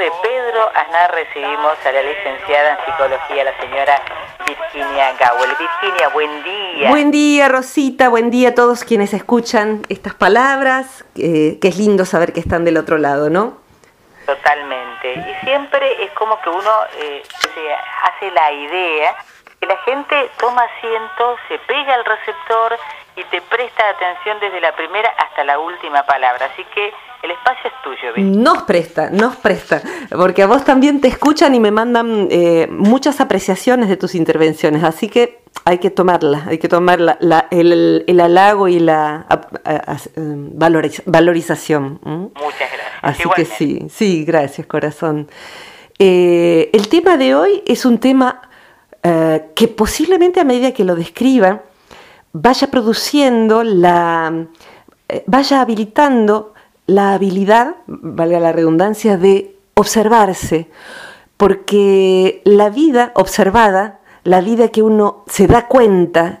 de Pedro Aznar recibimos a la licenciada en psicología, la señora Virginia Gawel. Virginia, buen día. Buen día, Rosita, buen día a todos quienes escuchan estas palabras, que es lindo saber que están del otro lado, ¿no? Totalmente. Y siempre es como que uno eh, se hace la idea que la gente toma asiento, se pega al receptor y te presta atención desde la primera hasta la última palabra. Así que el espacio es tuyo. Nos presta, nos presta, porque a vos también te escuchan y me mandan eh, muchas apreciaciones de tus intervenciones, así que hay que tomarla, hay que tomar el, halago y la valorización. Muchas gracias. Así que sí, sí, gracias corazón. Eh, el tema de hoy es un tema eh, que posiblemente a medida que lo describa, vaya produciendo la, vaya habilitando la habilidad, valga la redundancia, de observarse, porque la vida observada, la vida que uno se da cuenta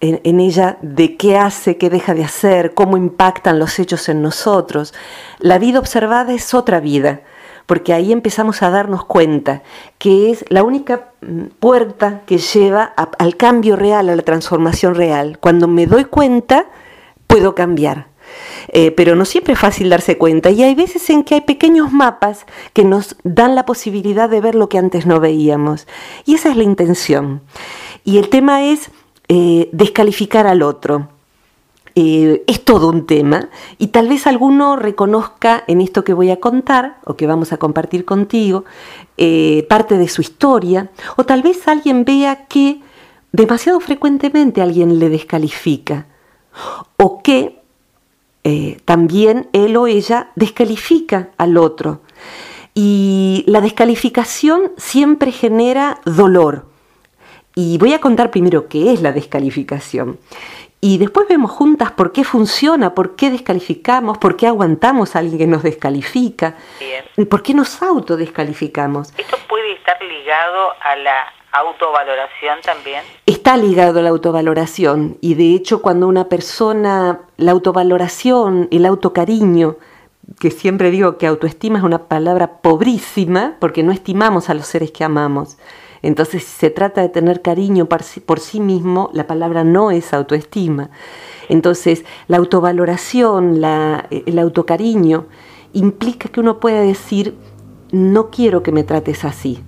en, ella de qué hace, qué deja de hacer, cómo impactan los hechos en nosotros, la vida observada es otra vida, porque ahí empezamos a darnos cuenta que es la única mm, puerta que lleva al cambio real, a la transformación real. Cuando me doy cuenta, puedo cambiar. Eh, pero no siempre es fácil darse cuenta y hay veces en que hay pequeños mapas que nos dan la posibilidad de ver lo que antes no veíamos. Y esa es la intención. Y el tema es eh, descalificar al otro. Eh, es todo un tema y tal vez alguno reconozca en esto que voy a contar o que vamos a compartir contigo parte de su historia o tal vez alguien vea que demasiado frecuentemente alguien le descalifica o que eh, también él o ella descalifica al otro. Y la descalificación siempre genera dolor. Y voy a contar primero qué es la descalificación. Y después vemos juntas por qué funciona, por qué descalificamos, por qué aguantamos a alguien que nos descalifica, por qué nos autodescalificamos. Esto puede estar ligado a la autovaloración también? Está ligado a la autovaloración y de hecho cuando una persona, la autovaloración, el autocariño, que siempre digo que autoestima es una palabra pobrísima porque no estimamos a los seres que amamos. Entonces, si se trata de tener cariño por sí, mismo, la palabra no es autoestima. Entonces, la autovaloración, la, el autocariño, implica que uno pueda decir, no quiero que me trates así,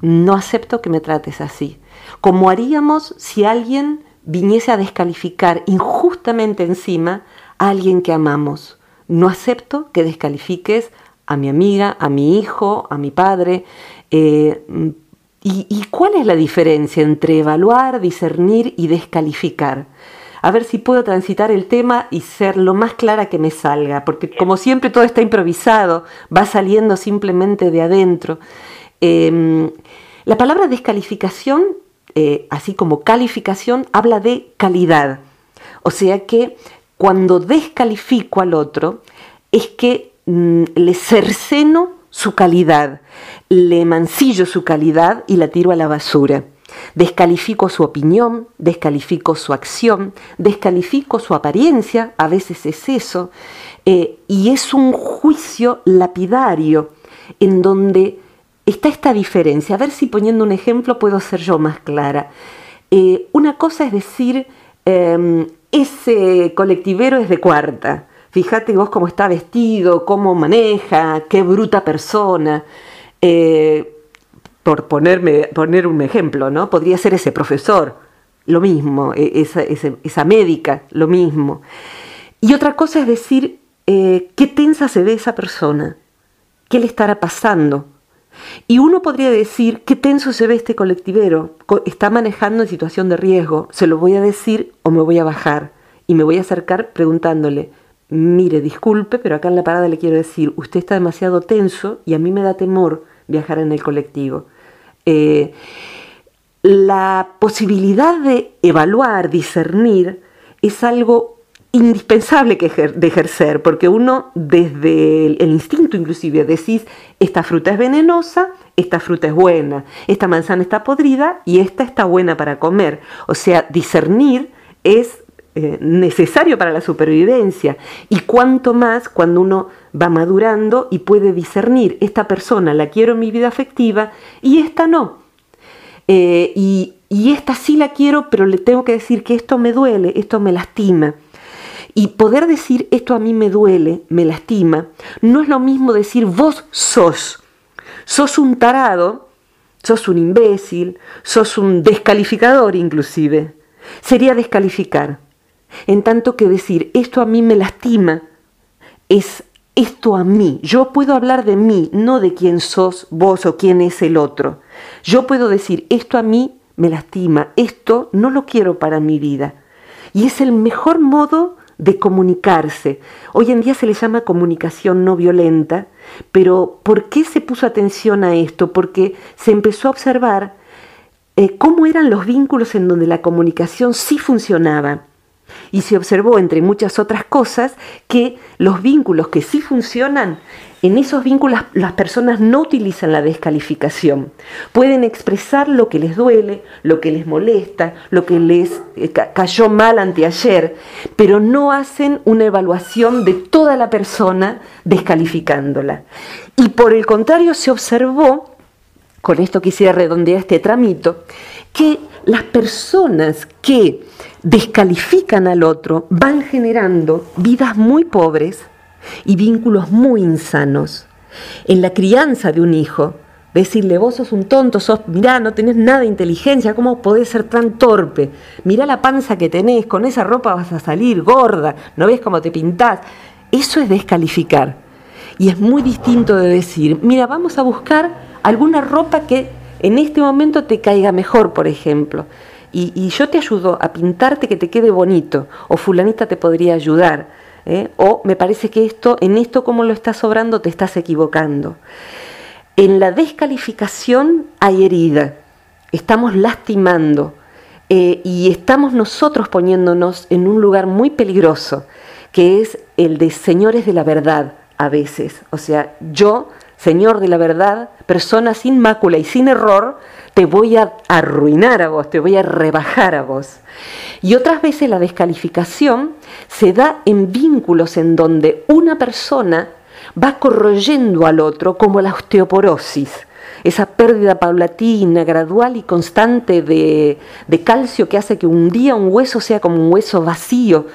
no acepto que me trates así. Como haríamos si alguien viniese a descalificar injustamente encima a alguien que amamos. No acepto que descalifiques a mi amiga, a mi hijo, a mi padre. Eh, ¿y, ¿Y cuál es la diferencia entre evaluar, discernir y descalificar? a ver si puedo transitar el tema y ser lo más clara que me salga, porque como siempre todo está improvisado, va saliendo simplemente de adentro. Em, la palabra descalificación, eh, así como calificación, habla de calidad. O sea que cuando descalifico al otro, es que mm, le cerceno su calidad, le mancillo su calidad y la tiro a la basura. Descalifico su opinión, descalifico su acción, descalifico su apariencia, a veces es eso, eh, y es un juicio lapidario en donde está esta diferencia. A ver si poniendo un ejemplo puedo ser yo más clara. Eh, una cosa es decir, em, ese colectivero es de cuarta. Fíjate vos cómo está vestido, cómo maneja, qué bruta persona. Eh, por ponerme, poner un ejemplo, ¿no? Podría ser ese profesor, lo mismo, e, esa, médica, lo mismo. Y otra cosa es decir, eh, qué tensa se ve esa persona, qué le estará pasando, y uno podría decir, qué tenso se ve este colectivero, está manejando en situación de riesgo, se lo voy a decir o me voy a bajar. Y me voy a acercar preguntándole, mire, disculpe, pero acá en la parada le quiero decir, usted está demasiado tenso y a mí me da temor viajar en el colectivo. Eh, la posibilidad de evaluar, discernir, es algo indispensable que de ejercer, porque uno desde el, instinto inclusive decís, esta fruta es venenosa, esta fruta es buena, esta manzana está podrida y esta está buena para comer. O sea, discernir es eh, necesario para la supervivencia. Y cuanto más cuando uno va madurando y puede discernir, esta persona la quiero en mi vida afectiva y esta no. Eh, y, y esta sí la quiero, pero le tengo que decir que esto me duele, esto me lastima. Y poder decir esto a mí me duele, me lastima, no es lo mismo decir vos sos. Sos un tarado, sos un imbécil, sos un descalificador inclusive. Sería descalificar. En tanto que decir esto a mí me lastima es esto a mí. Yo puedo hablar de mí, no de quién sos vos o quién es el otro. Yo puedo decir esto a mí me lastima, esto no lo quiero para mi vida. Y es el mejor modo de comunicarse. Hoy en día se le llama comunicación no violenta, pero ¿por qué se puso atención a esto? Porque se empezó a observar eh, cómo eran los vínculos en donde la comunicación sí funcionaba y se observó, entre muchas otras cosas, que los vínculos que sí funcionan, en esos vínculos las personas no utilizan la descalificación. Pueden expresar lo que les duele, lo que les molesta, lo que les eh, cayó mal anteayer, pero no hacen una evaluación de toda la persona descalificándola. Y por el contrario se observó, con esto quisiera redondear este tramito, que las personas que descalifican al otro van generando vidas muy pobres y vínculos muy insanos. En la crianza de un hijo, decirle, vos sos un tonto, sos, mirá, no tenés nada de inteligencia, ¿cómo podés ser tan torpe? Mirá la panza que tenés, con esa ropa vas a salir gorda, no ves cómo te pintás. Eso es descalificar. Y es muy distinto de decir, mira, vamos a buscar alguna ropa que en este momento te caiga mejor, por ejemplo. Y, yo te ayudo a pintarte que te quede bonito, o fulanita te podría ayudar, ¿eh? o me parece que esto, en esto como lo estás obrando, te estás equivocando. En la descalificación hay herida, estamos lastimando eh, y estamos nosotros poniéndonos en un lugar muy peligroso, que es el de señores de la verdad a veces. O sea, yo Señor de la verdad, persona sin mácula y sin error, te voy a arruinar a vos, te voy a rebajar a vos. Y otras veces la descalificación se da en vínculos en donde una persona va corroyendo al otro como la osteoporosis, esa pérdida paulatina, gradual y constante de, de calcio que hace que un día un hueso sea como un hueso vacío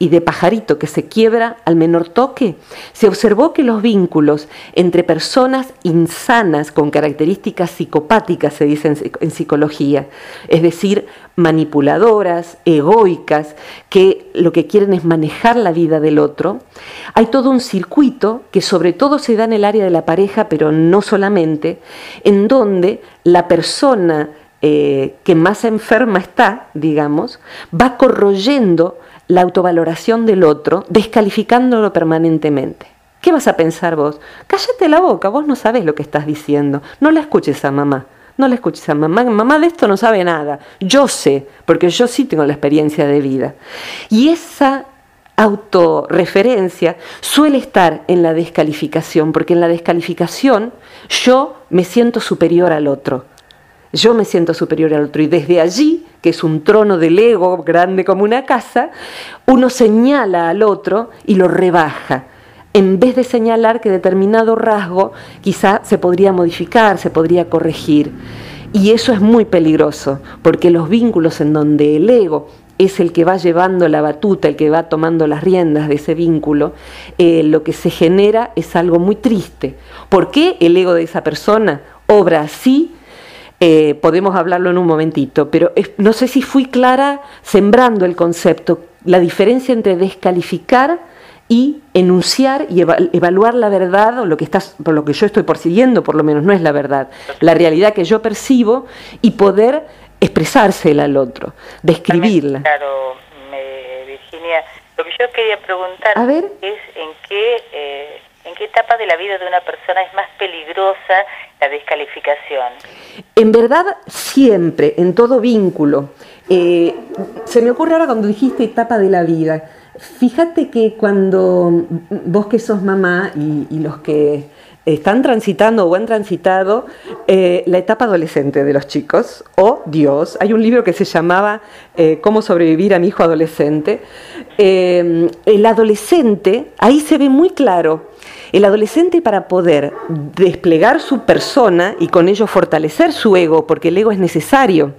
y de pajarito que se quiebra al menor toque, se observó que los vínculos entre personas insanas con características psicopáticas, se dice en, psicología, es decir, manipuladoras, egoicas, que lo que quieren es manejar la vida del otro, hay todo un circuito que sobre todo se da en el área de la pareja, pero no solamente, en donde la persona eh, que más enferma está, digamos, va corroyendo la autovaloración del otro, descalificándolo permanentemente. ¿Qué vas a pensar vos? Cállate la boca, vos no sabes lo que estás diciendo. No la escuches a mamá. No la escuches a mamá. Mamá de esto no sabe nada. Yo sé, porque yo sí tengo la experiencia de vida. Y esa autorreferencia suele estar en la descalificación, porque en la descalificación yo me siento superior al otro. Yo me siento superior al otro y desde allí, que es un trono del ego grande como una casa, uno señala al otro y lo rebaja. En vez de señalar que determinado rasgo quizá se podría modificar, se podría corregir. Y eso es muy peligroso, porque los vínculos en donde el ego es el que va llevando la batuta, el que va tomando las riendas de ese vínculo, eh, lo que se genera es algo muy triste. ¿Por qué el ego de esa persona obra así? Eh, podemos hablarlo en un momentito, pero no sé si fui clara sembrando el concepto, la diferencia entre descalificar y enunciar y evaluar la verdad o lo que estás, por lo que yo estoy persiguiendo, por lo menos no es la verdad, la realidad que yo percibo y poder expresársela al otro, describirla. Claro, Virginia, lo que yo quería preguntar es en qué eh, ¿En qué etapa de la vida de una persona es más peligrosa la descalificación? En verdad, siempre, en todo vínculo. Eh, se me ocurre ahora cuando dijiste etapa de la vida. Fíjate que cuando vos que sos mamá y, los que están transitando o han transitado eh, la etapa adolescente de los chicos, o Dios. Hay un libro que se llamaba eh, Cómo sobrevivir a mi hijo adolescente. Eh, el adolescente, ahí se ve muy claro, el adolescente para poder desplegar su persona y con ello fortalecer su ego, porque el ego es necesario,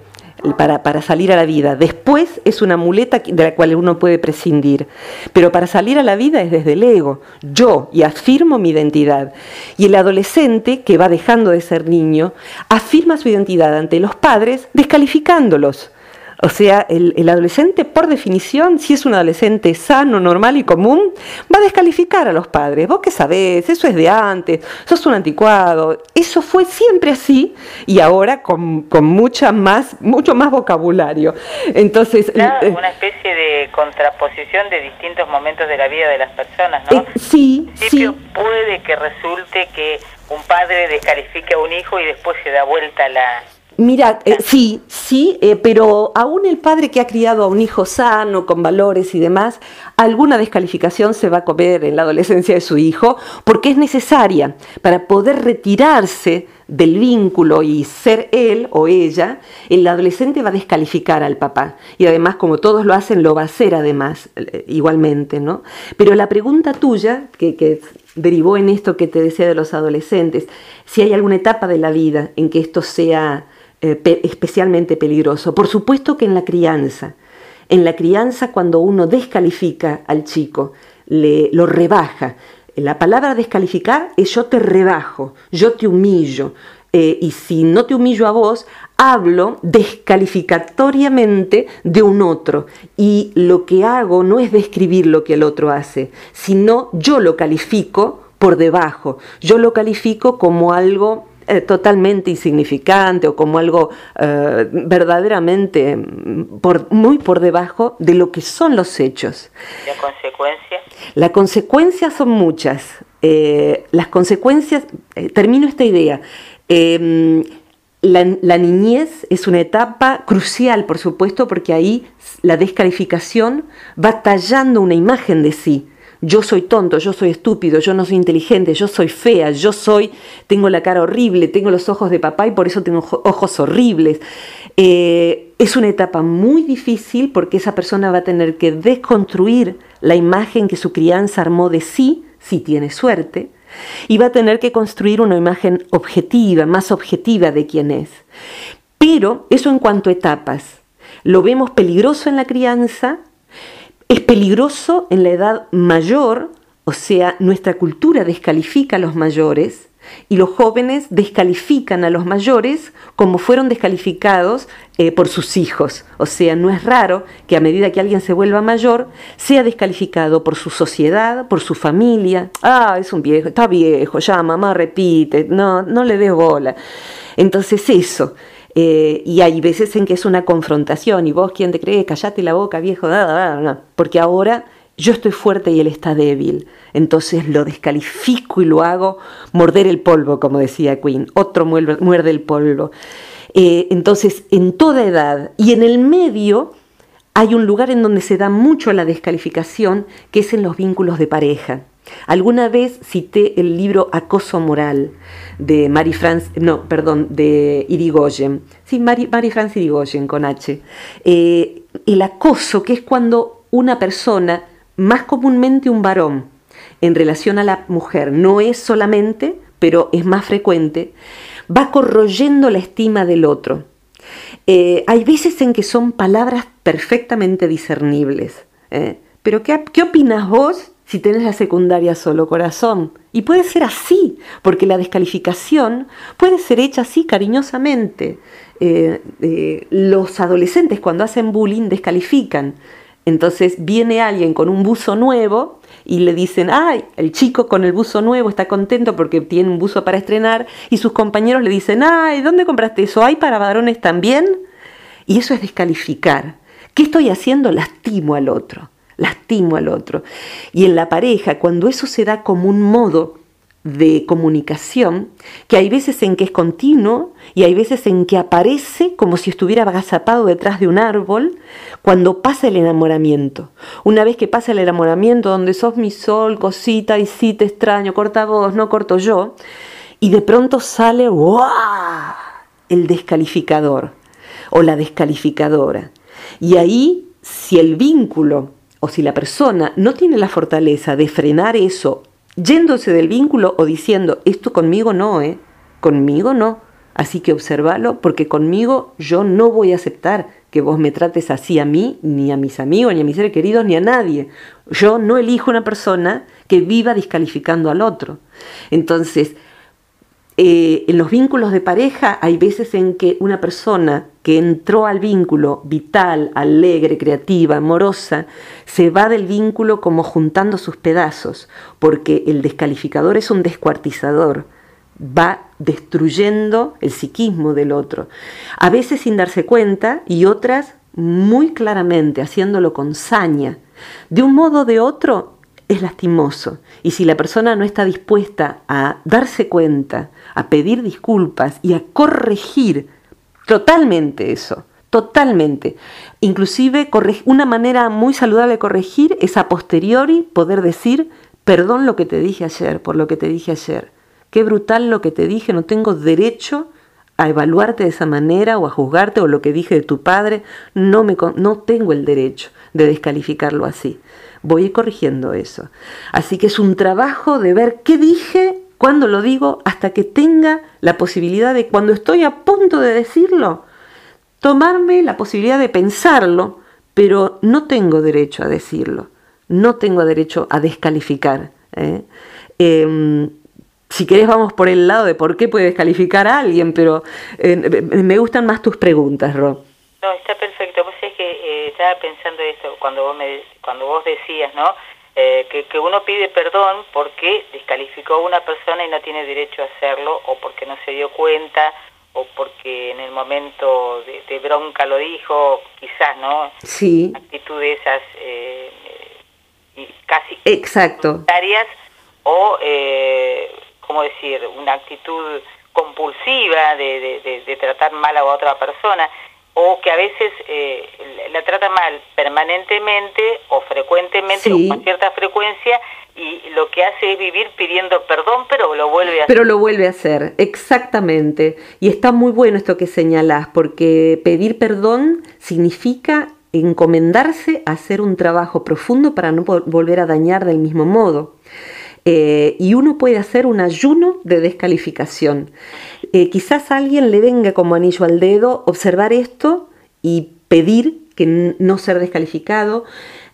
para, salir a la vida. Después es una muleta de la cual uno puede prescindir. Pero para salir a la vida es desde el ego. Yo y afirmo mi identidad. Y el adolescente, que va dejando de ser niño, afirma su identidad ante los padres descalificándolos. O sea, el, adolescente, por definición, si es un adolescente sano, normal y común, va a descalificar a los padres. Vos qué sabés, eso es de antes, sos un anticuado. Eso fue siempre así y ahora con, mucha más, mucho más vocabulario. Entonces, eh, una especie de contraposición de distintos momentos de la vida de las personas, ¿no? Eh, sí, sí. puede que resulte que un padre descalifique a un hijo y después se da vuelta la Mira, eh, sí, sí, eh, pero aún el padre que ha criado a un hijo sano, con valores y demás, alguna descalificación se va a comer en la adolescencia de su hijo, porque es necesaria para poder retirarse del vínculo y ser él o ella, el adolescente va a descalificar al papá. Y además, como todos lo hacen, lo va a hacer además, eh, igualmente, ¿no? Pero la pregunta tuya, que, que derivó en esto que te decía de los adolescentes, si hay alguna etapa de la vida en que esto sea eh, especialmente peligroso. Por supuesto que en la crianza. En la crianza cuando uno descalifica al chico, le, lo rebaja. La palabra descalificar es yo te rebajo, yo te humillo. Eh, y si no te humillo a vos, hablo descalificatoriamente de un otro. Y lo que hago no es describir lo que el otro hace, sino yo lo califico por debajo. Yo lo califico como algo eh, totalmente insignificante o como algo eh, verdaderamente por, muy por debajo de lo que son los hechos. ¿La consecuencia? Las consecuencias son muchas. Eh, las consecuencias, termino esta idea. Em, la, la, niñez es una etapa crucial, por supuesto, porque ahí la descalificación va tallando una imagen de sí yo soy tonto, yo soy estúpido, yo no soy inteligente, yo soy fea, yo soy, tengo la cara horrible, tengo los ojos de papá y por eso tengo ojos horribles. Eh, es una etapa muy difícil porque esa persona va a tener que desconstruir la imagen que su crianza armó de sí, si tiene suerte, y va a tener que construir una imagen objetiva, más objetiva de quién es. Pero eso en cuanto a etapas. Lo vemos peligroso en la crianza, es peligroso en la edad mayor, o sea, nuestra cultura descalifica a los mayores y los jóvenes descalifican a los mayores como fueron descalificados eh, por sus hijos. O sea, no es raro que a medida que alguien se vuelva mayor, sea descalificado por su sociedad, por su familia. Ah, es un viejo, está viejo, ya mamá repite, no, no le dé bola. Entonces eso, eh, y hay veces en que es una confrontación y vos, ¿quién te cree? Callate la boca, viejo, porque ahora yo estoy fuerte y él está débil. Entonces lo descalifico y lo hago morder el polvo, como decía Queen. Otro muerde, el polvo. Eh, entonces, en toda edad y en el medio hay un lugar en donde se da mucho la descalificación, que es en los vínculos de pareja. Alguna vez cité el libro Acoso Moral de Marie France, no, perdón, de Irigoyen. Sí, Marie, France Irigoyen con H. Eh, el acoso, que es cuando una persona, más comúnmente un varón, en relación a la mujer, no es solamente, pero es más frecuente, va corroyendo la estima del otro. Eh, hay veces en que son palabras perfectamente discernibles. ¿eh? Pero ¿qué, ¿qué opinas vos si tenés la secundaria solo corazón. Y puede ser así, porque la descalificación puede ser hecha así cariñosamente. Eh, eh, los adolescentes cuando hacen bullying descalifican. Entonces viene alguien con un buzo nuevo y le dicen, ay, el chico con el buzo nuevo está contento porque tiene un buzo para estrenar y sus compañeros le dicen, ay, ¿dónde compraste eso? ¿Hay para varones también? Y eso es descalificar. ¿Qué estoy haciendo? Lastimo al otro lastimo al otro. Y en la pareja, cuando eso se da como un modo de comunicación que hay veces en que es continuo y hay veces en que aparece como si estuviera agazapado detrás de un árbol cuando pasa el enamoramiento. Una vez que pasa el enamoramiento donde sos mi sol, cosita y sí te extraño, corta vos, no corto yo, y de pronto sale ¡wow! el descalificador o la descalificadora. Y ahí, si el vínculo o si la persona no tiene la fortaleza de frenar eso yéndose del vínculo o diciendo, esto conmigo no, ¿eh? Conmigo no. Así que observalo porque conmigo yo no voy a aceptar que vos me trates así a mí, ni a mis amigos, ni a mis seres queridos, ni a nadie. Yo no elijo una persona que viva descalificando al otro. Entonces, eh, en los vínculos de pareja hay veces en que una persona que entró al vínculo vital, alegre, creativa, amorosa, se va del vínculo como juntando sus pedazos, porque el descalificador es un descuartizador, va destruyendo el psiquismo del otro, a veces sin darse cuenta y otras muy claramente, haciéndolo con saña. De un modo o de otro es lastimoso, y si la persona no está dispuesta a darse cuenta, a pedir disculpas y a corregir Totalmente eso, totalmente. Inclusive una manera muy saludable de corregir es a posteriori poder decir, perdón lo que te dije ayer, por lo que te dije ayer. Qué brutal lo que te dije, no tengo derecho a evaluarte de esa manera o a juzgarte o lo que dije de tu padre, no, me, no tengo el derecho de descalificarlo así. Voy corrigiendo eso. Así que es un trabajo de ver qué dije cuando lo digo hasta que tenga la posibilidad de, cuando estoy a punto de decirlo, tomarme la posibilidad de pensarlo, pero no tengo derecho a decirlo, no tengo derecho a descalificar. ¿eh? Em, si querés vamos por el lado de por qué puede descalificar a alguien, pero eh, me gustan más tus preguntas, Rob. No, está perfecto. Es que eh, estaba pensando esto cuando vos, me, cuando vos decías, ¿no? Eh, que, uno pide perdón porque descalificó a una persona y no tiene derecho a hacerlo, o porque no se dio cuenta, o porque en el momento de, bronca lo dijo, quizás, ¿no? Sí. Actitudes esas eh, casi Exacto. o, eh, ¿cómo decir?, una actitud compulsiva de, de tratar mal a otra persona o que a veces eh, la trata mal permanentemente o frecuentemente o con cierta frecuencia y lo que hace es vivir pidiendo perdón, pero lo vuelve a hacer. Pero lo vuelve a hacer, exactamente. Y está muy bueno esto que señalás, porque pedir perdón significa encomendarse a hacer un trabajo profundo para no volver a dañar del mismo modo. Eh, y uno puede hacer un ayuno de descalificación. Quizás alguien le venga como anillo al dedo observar esto y pedir que no ser descalificado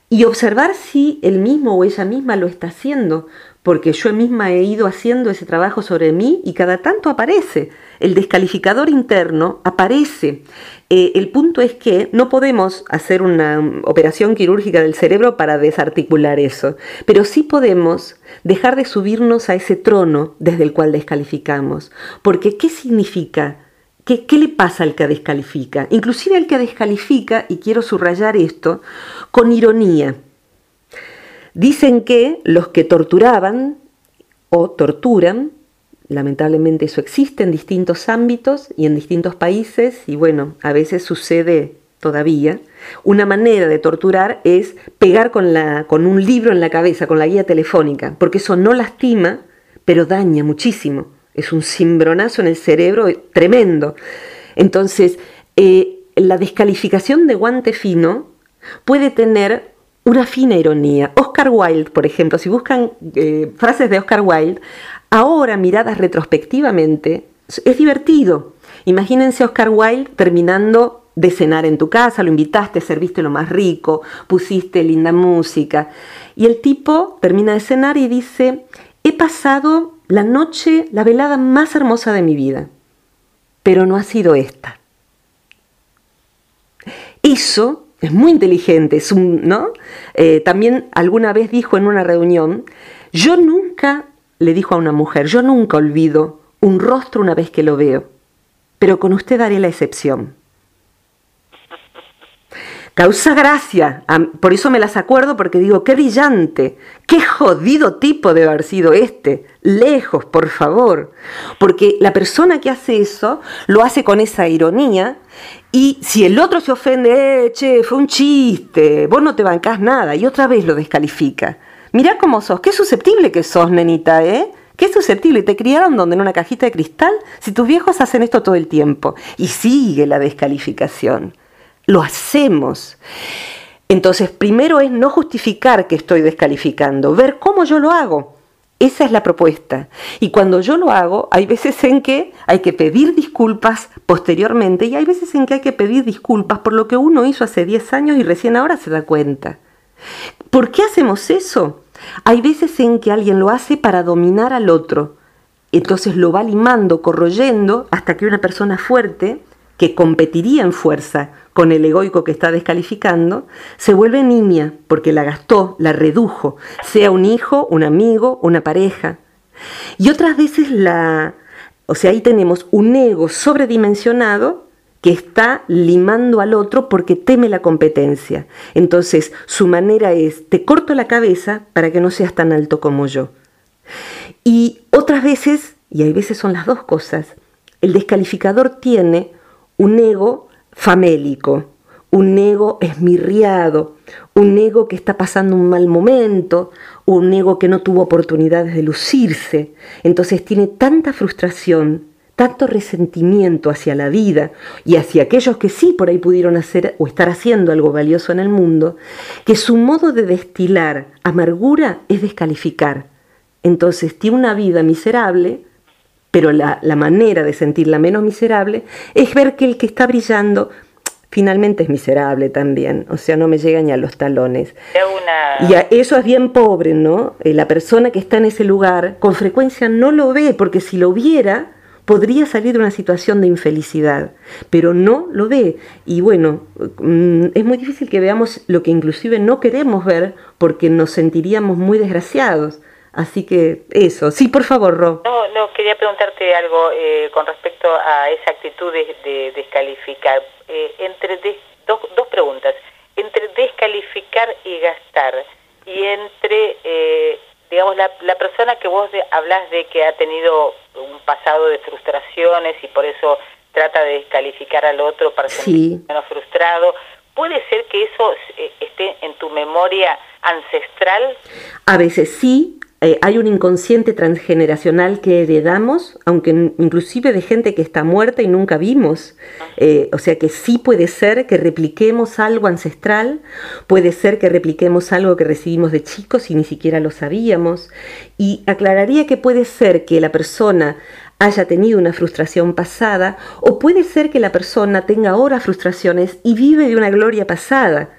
y observar si él mismo o ella misma lo está haciendo, porque yo misma he ido haciendo ese trabajo sobre mí y cada tanto aparece. El descalificador interno aparece. Eh, el punto es que no podemos hacer una operación quirúrgica del cerebro para desarticular eso, pero sí podemos dejar de subirnos a ese trono desde el cual descalificamos. Porque ¿qué significa? ¿Qué, ¿Qué, le pasa al que descalifica? Inclusive al que descalifica, y quiero subrayar esto, con ironía. Dicen que los que torturaban o torturan, lamentablemente eso existe en distintos ámbitos y en distintos países, y bueno, a veces sucede todavía, una manera de torturar es pegar con, un libro en la cabeza, con la guía telefónica, porque eso no lastima, pero daña muchísimo. Es un cimbronazo en el cerebro tremendo. Entonces, eh, la descalificación de guante fino puede tener una fina ironía. Oscar Wilde, por ejemplo, si buscan eh, frases de Oscar Wilde, ahora miradas retrospectivamente, es divertido. Imagínense Oscar Wilde terminando de cenar en tu casa, lo invitaste, serviste lo más rico, pusiste linda música. Y el tipo termina de cenar y dice, he pasado la noche, la velada más hermosa de mi vida, pero no ha sido esta. Eso es muy inteligente, es un, ¿no? Eh, también alguna vez dijo en una reunión, yo nunca, le dijo a una mujer, yo nunca olvido un rostro una vez que lo veo, pero con usted haré la excepción. Causa gracia. Por eso me las acuerdo porque digo, qué brillante, qué jodido tipo debe haber sido este. Lejos, por favor. Porque la persona que hace eso lo hace con esa ironía y si el otro se ofende, eh, che, fue un chiste, vos no te bancás nada y otra vez lo descalifica. Mirá cómo sos, qué susceptible que sos, nenita, ¿eh? Qué susceptible, ¿te criaron donde en una cajita de cristal? Si tus viejos hacen esto todo el tiempo. Y sigue la descalificación lo hacemos. Entonces, primero es no justificar que estoy descalificando, ver cómo yo lo hago. Esa es la propuesta. Y cuando yo lo hago, hay veces en que hay que pedir disculpas posteriormente y hay veces en que hay que pedir disculpas por lo que uno hizo hace 10 años y recién ahora se da cuenta. ¿Por qué hacemos eso? Hay veces en que alguien lo hace para dominar al otro. Entonces lo va limando, corroyendo, hasta que una persona fuerte, que competiría en fuerza con el egoico que está descalificando, se vuelve niña porque la gastó, la redujo, sea un hijo, un amigo, una pareja. Y otras veces la... O sea, ahí tenemos un ego sobredimensionado que está limando al otro porque teme la competencia. Entonces, su manera es, te corto la cabeza para que no seas tan alto como yo. Y otras veces, y hay veces son las dos cosas, el descalificador tiene un ego famélico, un ego esmirriado, un ego que está pasando un mal momento, un ego que no tuvo oportunidades de lucirse. Entonces tiene tanta frustración, tanto resentimiento hacia la vida y hacia aquellos que sí por ahí pudieron hacer o estar haciendo algo valioso en el mundo, que su modo de destilar amargura es descalificar. Entonces tiene una vida miserable pero la, manera de sentirla menos miserable es ver que el que está brillando finalmente es miserable también, o sea, no me llega ni a los talones. Y eso es bien pobre, ¿no? Eh, la persona que está en ese lugar con frecuencia no lo ve, porque si lo viera, podría salir de una situación de infelicidad, pero no lo ve. Y bueno, mm, es muy difícil que veamos lo que inclusive no queremos ver porque nos sentiríamos muy desgraciados. Así que eso, sí, por favor, Ro. No, no, quería preguntarte algo eh, con respecto a esa actitud de, descalificar. Eh, entre dos preguntas, entre descalificar y gastar, y entre, eh, digamos, la, la, persona que vos hablas de que ha tenido un pasado de frustraciones y por eso trata de descalificar al otro para sentirse menos frustrado, ¿puede ser que eso esté en tu memoria ancestral? A veces sí, eh, hay un inconsciente transgeneracional que heredamos, aunque inclusive de gente que está muerta y nunca vimos. Eh, o sea que sí puede ser que repliquemos algo ancestral, puede ser que repliquemos algo que recibimos de chicos y ni siquiera lo sabíamos. Y aclararía que puede ser que la persona haya tenido una frustración pasada o puede ser que la persona tenga ahora frustraciones y vive de una gloria pasada.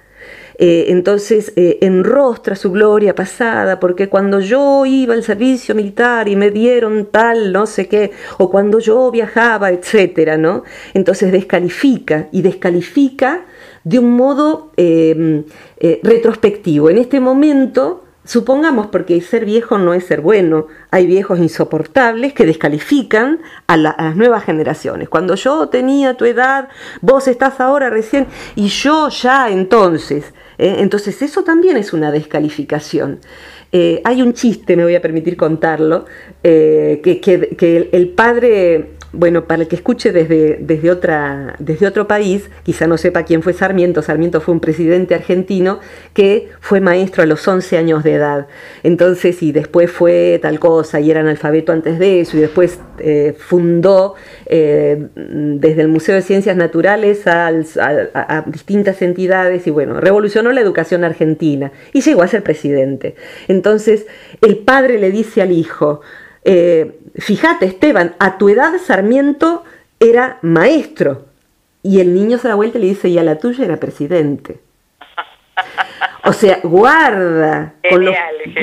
Eh, entonces eh, enrostra su gloria pasada, porque cuando yo iba al servicio militar y me dieron tal, no sé qué, o cuando yo viajaba, etcétera, ¿no? Entonces descalifica y descalifica de un modo em, eh, retrospectivo. En este momento, supongamos, porque ser viejo no es ser bueno, hay viejos insoportables que descalifican a, las nuevas generaciones. Cuando yo tenía tu edad, vos estás ahora recién, y yo ya entonces. ¿Eh? Entonces eso también es una descalificación. Eh, hay un chiste, me voy a permitir contarlo, eh, que, el padre bueno, para el que escuche desde, desde, otra, desde otro país, quizá no sepa quién fue Sarmiento. Sarmiento fue un presidente argentino que fue maestro a los 11 años de edad. Entonces, y después fue tal cosa, y era analfabeto antes de eso, y después eh, fundó eh, desde el Museo de Ciencias Naturales a, distintas entidades, y bueno, revolucionó la educación argentina y llegó a ser presidente. Entonces, el padre le dice al hijo, eh, fíjate Esteban, a tu edad Sarmiento era maestro. Y el niño se da vuelta y le dice, y a la tuya era presidente. O sea, guarda con, los,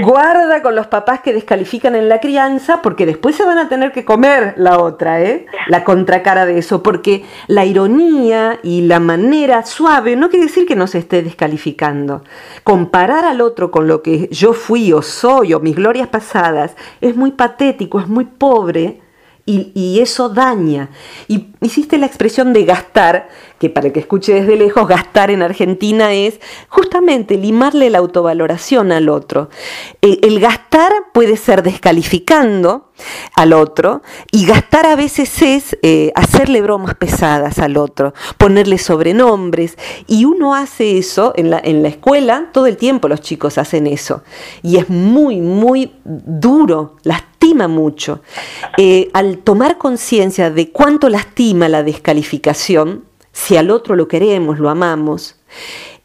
guarda con los papás que descalifican en la crianza, porque después se van a tener que comer la otra, ¿eh? la contracara de eso, porque la ironía y la manera suave no quiere decir que no se esté descalificando. Comparar al otro con lo que yo fui o soy o mis glorias pasadas es muy patético, es muy pobre y, eso daña. Y hiciste la expresión de gastar, que para el que escuche desde lejos, gastar en Argentina es justamente limarle la autovaloración al otro. El gastar puede ser descalificando al otro y gastar a veces es eh, hacerle bromas pesadas al otro, ponerle sobrenombres y uno hace eso en la, en la escuela, todo el tiempo los chicos hacen eso y es muy, muy duro, lastima mucho. Eh, al tomar conciencia de cuánto lastima la descalificación, si al otro lo queremos, lo amamos,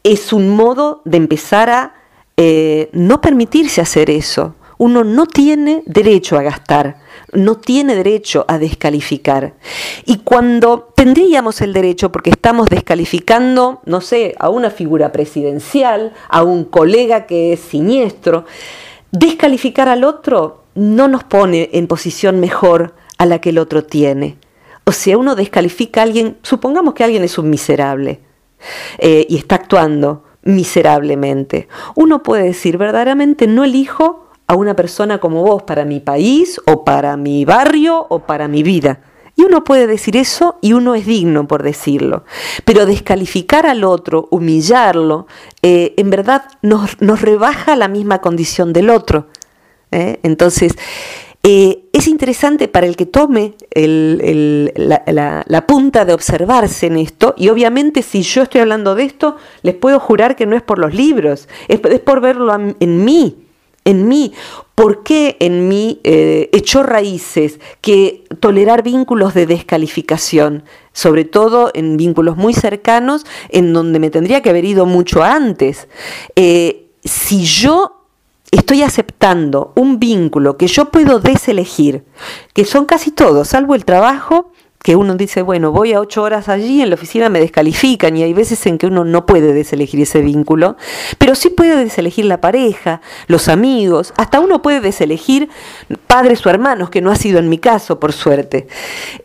es un modo de empezar a eh, no permitirse hacer eso. Uno no tiene derecho a gastar, no tiene derecho a descalificar. Y cuando tendríamos el derecho, porque estamos descalificando, no sé, a una figura presidencial, a un colega que es siniestro, descalificar al otro no nos pone en posición mejor a la que el otro tiene. O sea, uno descalifica a alguien, supongamos que alguien es un miserable eh, y está actuando miserablemente. Uno puede decir, verdaderamente no elijo a una persona como vos para mi país o para mi barrio o para mi vida. Y uno puede decir eso y uno es digno por decirlo. Pero descalificar al otro, humillarlo, eh, en verdad nos, rebaja la misma condición del otro. ¿eh? Entonces, eh, es interesante para el que tome la, punta de observarse en esto, y obviamente si yo estoy hablando de esto, les puedo jurar que no es por los libros, es, por verlo en mí, en mí. ¿Por qué en mí eh, echó raíces que tolerar vínculos de descalificación, sobre todo en vínculos muy cercanos, en donde me tendría que haber ido mucho antes? Eh, si yo estoy aceptando un vínculo que yo puedo deselegir, que son casi todos, salvo el trabajo, que uno dice, bueno, voy a ocho horas allí, en la oficina me descalifican y hay veces en que uno no puede deselegir ese vínculo, pero sí puede deselegir la pareja, los amigos, hasta uno puede deselegir padres o hermanos, que no ha sido en mi caso, por suerte.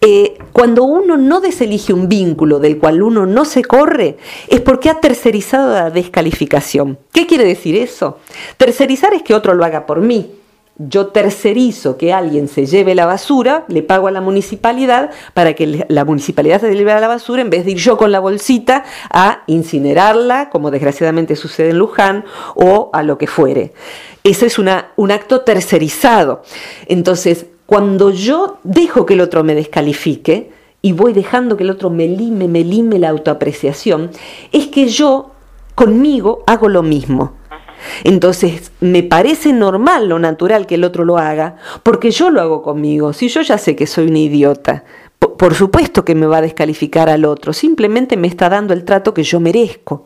Eh, cuando uno no deselige un vínculo del cual uno no se corre, es porque ha tercerizado la descalificación. ¿Qué quiere decir eso? Tercerizar es que otro lo haga por mí yo tercerizo que alguien se lleve la basura, le pago a la municipalidad para que la municipalidad se lleve la basura en vez de ir yo con la bolsita a incinerarla, como desgraciadamente sucede en Luján, o a lo que fuere. Ese es un acto tercerizado. Entonces, cuando yo dejo que el otro me descalifique y voy dejando que el otro me lime, me lime la autoapreciación, es que yo conmigo hago lo mismo. Entonces, me parece normal, lo natural que el otro lo haga, porque yo lo hago conmigo. Si yo ya sé que soy una idiota, por supuesto que me va a descalificar al otro, simplemente me está dando el trato que yo merezco.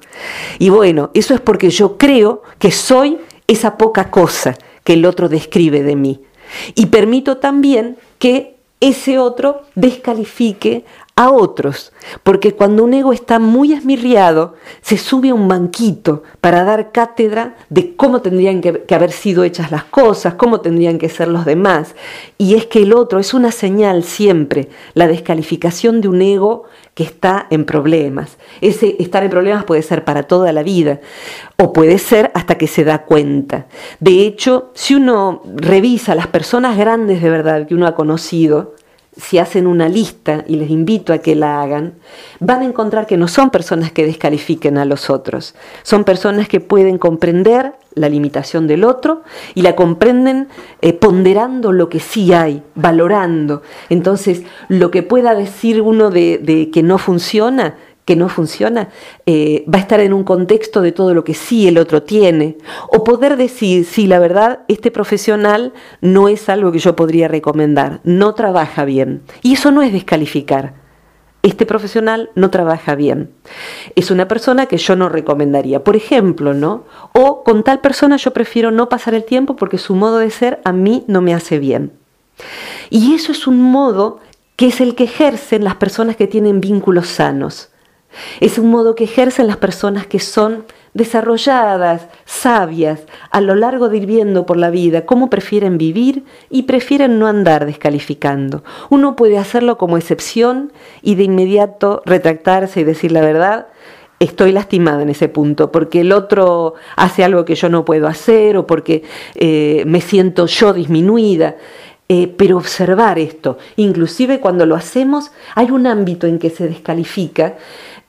Y bueno, eso es porque yo creo que soy esa poca cosa que el otro describe de mí. Y permito también que ese otro descalifique a otros, porque cuando un ego está muy esmirriado, se sube a un banquito para dar cátedra de cómo tendrían que, haber sido hechas las cosas, cómo tendrían que ser los demás. Y es que el otro es una señal siempre, la descalificación de un ego que está en problemas. Ese estar en problemas puede ser para toda la vida o puede ser hasta que se da cuenta. De hecho, si uno revisa las personas grandes de verdad que uno ha conocido, si hacen una lista, y les invito a que la hagan, van a encontrar que no son personas que descalifiquen a los otros, son personas que pueden comprender la limitación del otro y la comprenden eh, ponderando lo que sí hay, valorando. Entonces, lo que pueda decir uno de que no funciona, que no funciona, eh, va a estar en un contexto de todo lo que sí el otro tiene. O poder decir, sí, la verdad, este profesional no es algo que yo podría recomendar, no trabaja bien. Y eso no es descalificar. Este profesional no trabaja bien. Es una persona que yo no recomendaría. Por ejemplo, ¿no? O con tal persona yo prefiero no pasar el tiempo porque su modo de ser a mí no me hace bien. Y eso es un modo que es el que ejercen las personas que tienen vínculos sanos. Es un modo que ejercen las personas que son desarrolladas, sabias, a lo largo de ir viendo por la vida cómo prefieren vivir y prefieren no andar descalificando. Uno puede hacerlo como excepción y de inmediato retractarse y decir la verdad. Estoy lastimada en ese punto porque el otro hace algo que yo no puedo hacer o porque eh, me siento yo disminuida. eh, pero observar esto. Inclusive cuando lo hacemos hay un ámbito en que se descalifica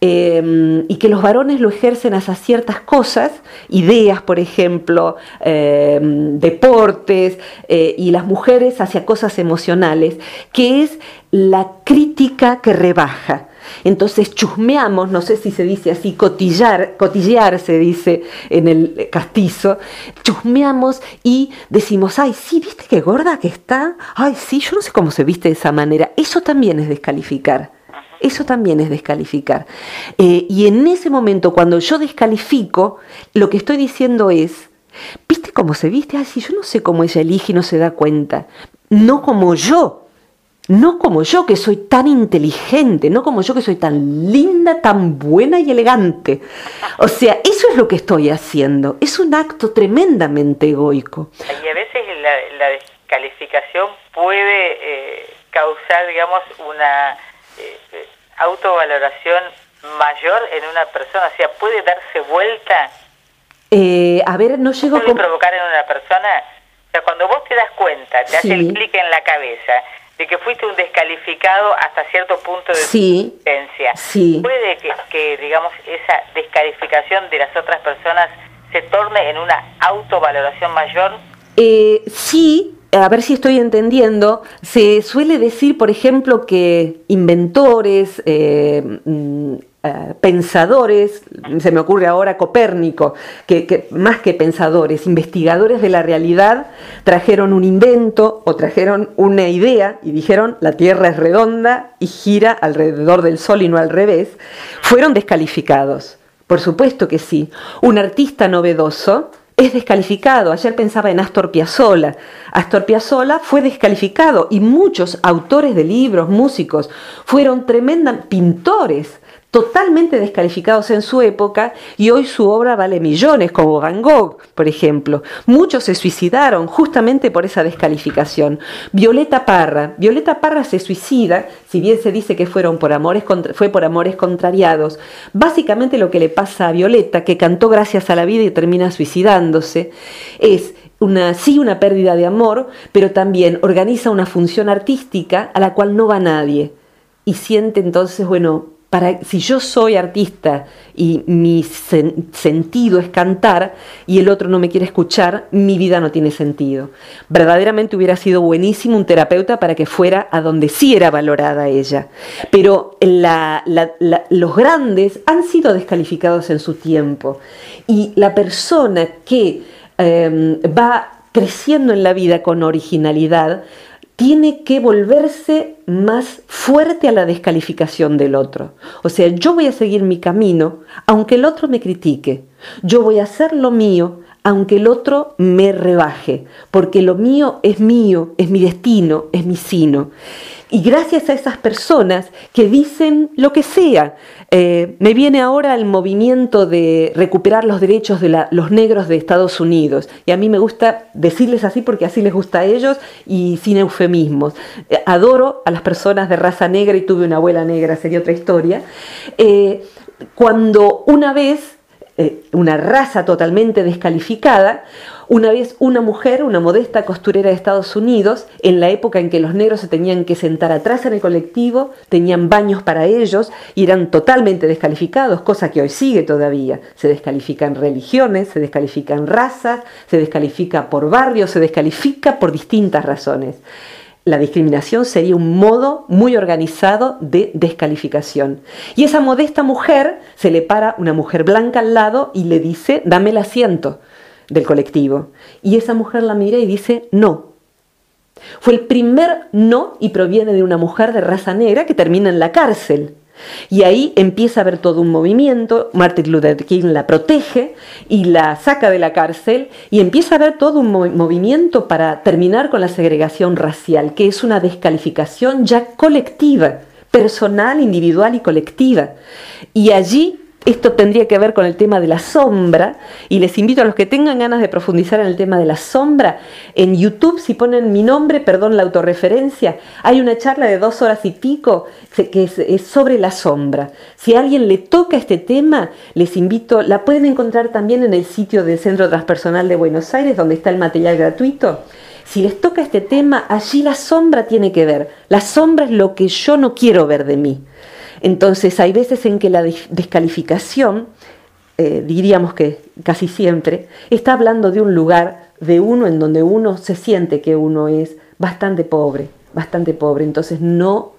Em, y que los varones lo ejercen hacia ciertas cosas, ideas, por ejemplo, em, deportes, eh, y las mujeres hacia cosas emocionales, que es la crítica que rebaja. Entonces chusmeamos, no sé si se dice así, cotillar, cotillear se dice en el castizo, chusmeamos y decimos, ay, sí, viste qué gorda que está, ay, sí, yo no sé cómo se viste de esa manera. Eso también es descalificar. Eso también es descalificar. Eh, y en ese momento, cuando yo descalifico, lo que estoy diciendo es, ¿viste cómo se viste? Ay, si yo no sé cómo ella elige y no se da cuenta. No como yo. No como yo que soy tan inteligente, no como yo que soy tan linda, tan buena y elegante. O sea, eso es lo que estoy haciendo. Es un acto tremendamente egoico. Y a veces la, descalificación puede eh, causar, digamos, una eh, autovaloración mayor en una persona? O sea, ¿puede darse vuelta? Eh, a ver, no llego ¿Puede provocar en una persona? O sea, cuando vos te das cuenta, te hace el clic en la cabeza de que fuiste un descalificado hasta cierto punto de sí. existencia, sí. ¿puede que, que, digamos, esa descalificación de las otras personas se torne en una autovaloración mayor? Eh, sí, a ver si estoy entendiendo, se suele decir, por ejemplo, que inventores, eh, mm, eh, pensadores, se me ocurre ahora Copérnico, que, más que pensadores, investigadores de la realidad, trajeron un invento o trajeron una idea y dijeron la Tierra es redonda y gira alrededor del Sol y no al revés, fueron descalificados. Por supuesto que sí. Un artista novedoso es descalificado. Ayer pensaba en Astor Piazzolla. Astor Piazzolla fue descalificado y muchos autores de libros, músicos, fueron tremendos pintores totalmente descalificados en su época y hoy su obra vale millones, como Van Gogh, por ejemplo. Muchos se suicidaron justamente por esa descalificación. Violeta Parra, Violeta Parra se suicida, si bien se dice que fueron por amores fue por amores contrariados. Básicamente lo que le pasa a Violeta, que cantó gracias a la vida y termina suicidándose, es una, sí una pérdida de amor, pero también organiza una función artística a la cual no va nadie. Y siente entonces, bueno, si yo soy artista y mi sentido es cantar y el otro no me quiere escuchar, mi vida no tiene sentido. Verdaderamente hubiera sido buenísimo un terapeuta para que fuera a donde sí era valorada ella. Pero los grandes han sido descalificados en su tiempo y la persona que em, va creciendo en la vida con originalidad, tiene que volverse más fuerte a la descalificación del otro. O sea, yo voy a seguir mi camino, aunque el otro me critique. Yo voy a hacer lo mío, aunque el otro me rebaje, porque lo mío es mío, es mi destino, es mi sino. Y gracias a esas personas que dicen lo que sea, eh, me viene ahora el movimiento de recuperar los derechos de los negros de Estados Unidos. Y a mí me gusta decirles así porque así les gusta a ellos y sin eufemismos. Eh, adoro a las personas de raza negra y tuve una abuela negra, sería otra historia. Eh, cuando una vez una raza totalmente descalificada, una vez una mujer, una modesta costurera de Estados Unidos, en la época en que los negros se tenían que sentar atrás en el colectivo, tenían baños para ellos y eran totalmente descalificados, cosa que hoy sigue todavía. Se descalifican religiones, se descalifican razas, se descalifica por barrios, se descalifica por distintas razones. La discriminación sería un modo muy organizado de descalificación. Y esa modesta mujer se le para una mujer blanca al lado y le dice, dame el asiento del colectivo. Y esa mujer la mira y dice, no. Fue el primer no y proviene de una mujer de raza negra que termina en la cárcel. Y ahí empieza a haber todo un movimiento, Martin Luther King la protege y la saca de la cárcel y empieza a haber todo un movimiento para terminar con la segregación racial, que es una descalificación ya colectiva, personal, individual y colectiva. Y allí esto tendría que ver con el tema de la sombra y les invito a los que tengan ganas de profundizar en el tema de la sombra, en YouTube si ponen mi nombre, perdón la autorreferencia, hay una charla de dos horas y pico que es, sobre la sombra. Si a alguien le toca este tema, les invito, la pueden encontrar también en el sitio del Centro Transpersonal de Buenos Aires, donde está el material gratuito. si les toca este tema, allí la sombra tiene que ver. La sombra es lo que yo no quiero ver de mí. Entonces hay veces en que la descalificación, eh, diríamos que casi siempre, está hablando de un lugar, de uno en donde uno se siente que uno es bastante pobre, bastante pobre. Entonces no,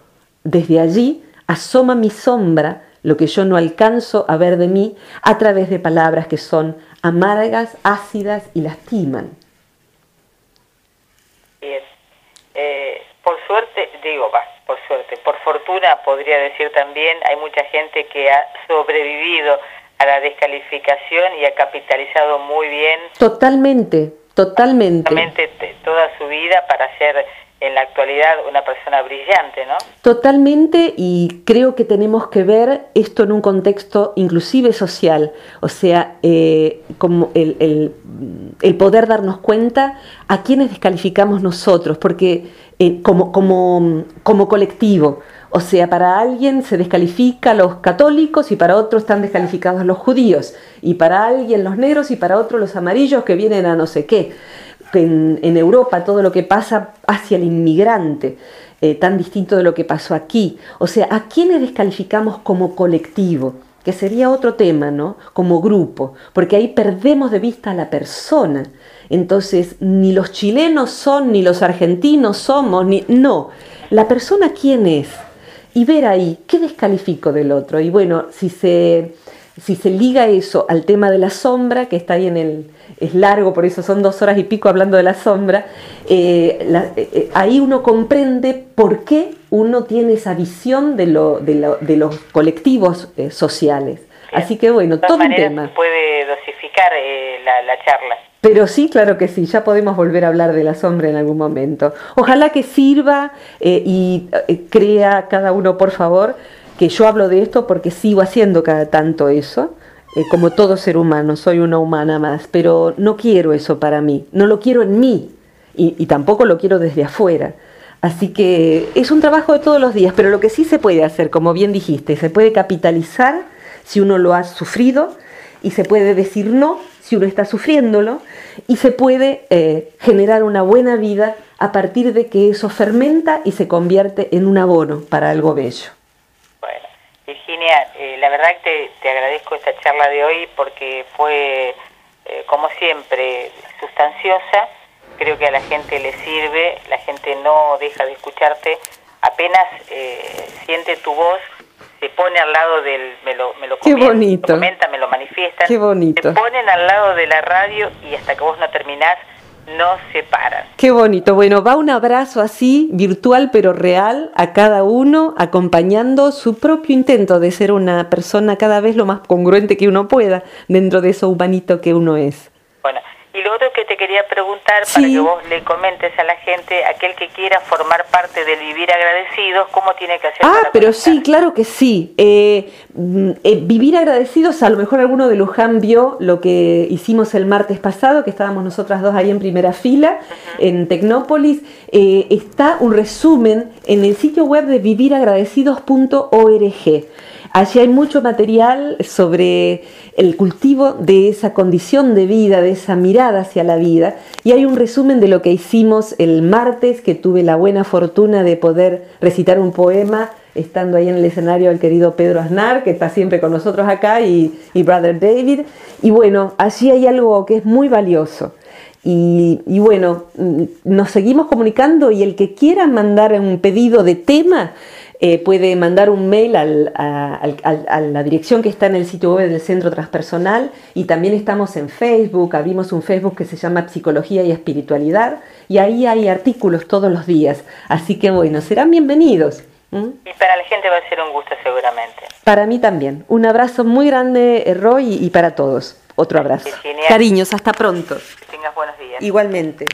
desde allí asoma mi sombra, lo que yo no alcanzo a ver de mí, a través de palabras que son amargas, ácidas y lastiman. Bien. Eh, por suerte, digo, va, por suerte, por fortuna podría decir también, hay mucha gente que ha sobrevivido a la descalificación y ha capitalizado muy bien. Totalmente, totalmente. Totalmente toda su vida para ser en la actualidad una persona brillante, ¿no? Totalmente, y creo que tenemos que ver esto en un contexto inclusive social, o sea, eh, como el, poder darnos cuenta a quienes descalificamos nosotros, porque eh, como, como, como colectivo, o sea, para alguien se descalifica a los católicos y para otro están descalificados los judíos, y para alguien los negros y para otro los amarillos que vienen a no sé qué en, Europa todo lo que pasa hacia el inmigrante, eh, tan distinto de lo que pasó aquí. O sea, ¿a quiénes descalificamos como colectivo? Que sería otro tema, ¿no? Como grupo, porque ahí perdemos de vista a la persona. Entonces, ni los chilenos son, ni los argentinos somos, ni. No. La persona quién es. Y ver ahí, ¿qué descalifico del otro? Y bueno, si se, si se liga eso al tema de la sombra, que está ahí en el, es largo, por eso son dos horas y pico hablando de la sombra, eh, eh, eh, ahí uno comprende por qué uno tiene esa visión de, lo, de, los colectivos sociales. Así que bueno, todo un tema. puede dosificar la, charla. Pero sí, claro que sí, ya podemos volver a hablar de la sombra en algún momento. Ojalá que sirva y crea cada uno, por favor, que yo hablo de esto porque sigo haciendo cada tanto eso eh, como todo ser humano, soy una humana más, pero no quiero eso para mí, no lo quiero en mí y, tampoco lo quiero desde afuera. Así que es un trabajo de todos los días, pero lo que sí se puede hacer, como bien dijiste, se puede capitalizar si uno lo ha sufrido y se puede decir no si uno está sufriéndolo y se puede eh, generar una buena vida a partir de que eso fermenta y se convierte en un abono para algo bello. Virginia, eh, la verdad que te, agradezco esta charla de hoy porque fue, eh, como siempre, sustanciosa. Creo que a la gente le sirve, la gente no deja de escucharte. Apenas eh, siente tu voz, se pone al lado del... Me lo, me lo, Qué bonito. comenta, me lo manifiestan. Qué bonito. Se ponen al lado de la radio y hasta que vos no terminás no se paran. Qué bonito. Bueno, va un abrazo así, virtual pero real, a cada uno, acompañando su propio intento de ser una persona cada vez lo más congruente que uno pueda dentro de eso humanito que uno es. Y lo otro que te quería preguntar, para que vos le comentes a la gente, aquel que quiera formar parte del Vivir Agradecidos, ¿cómo tiene que hacer? Ah, pero sí, claro que sí. Eh, mm, eh, vivir Agradecidos, a lo mejor alguno de Luján vio lo que hicimos el martes pasado, que estábamos nosotras dos ahí en primera fila, en Tecnópolis. Eh, está un resumen en el sitio web de viviragradecidos.org. Allí hay mucho material sobre el cultivo de esa condición de vida, de esa mirada hacia la vida. Y hay un resumen de lo que hicimos el martes, que tuve la buena fortuna de poder recitar un poema estando ahí en el escenario el querido Pedro Aznar, que está siempre con nosotros acá, y, Brother David. Y bueno, allí hay algo que es muy valioso. Y, bueno, mm, nos seguimos comunicando y el que quiera mandar un pedido de tema, eh, puede mandar un mail a, la dirección que está en el sitio web del Centro Transpersonal y también estamos en Facebook, abrimos un Facebook que se llama Psicología y Espiritualidad y ahí hay artículos todos los días, así que bueno, serán bienvenidos. Y para la gente va a ser un gusto seguramente. Para mí también. Un abrazo muy grande, eh, Roy, y para todos. Otro abrazo. Cariños, hasta pronto. Que tengas buenos días. Igualmente.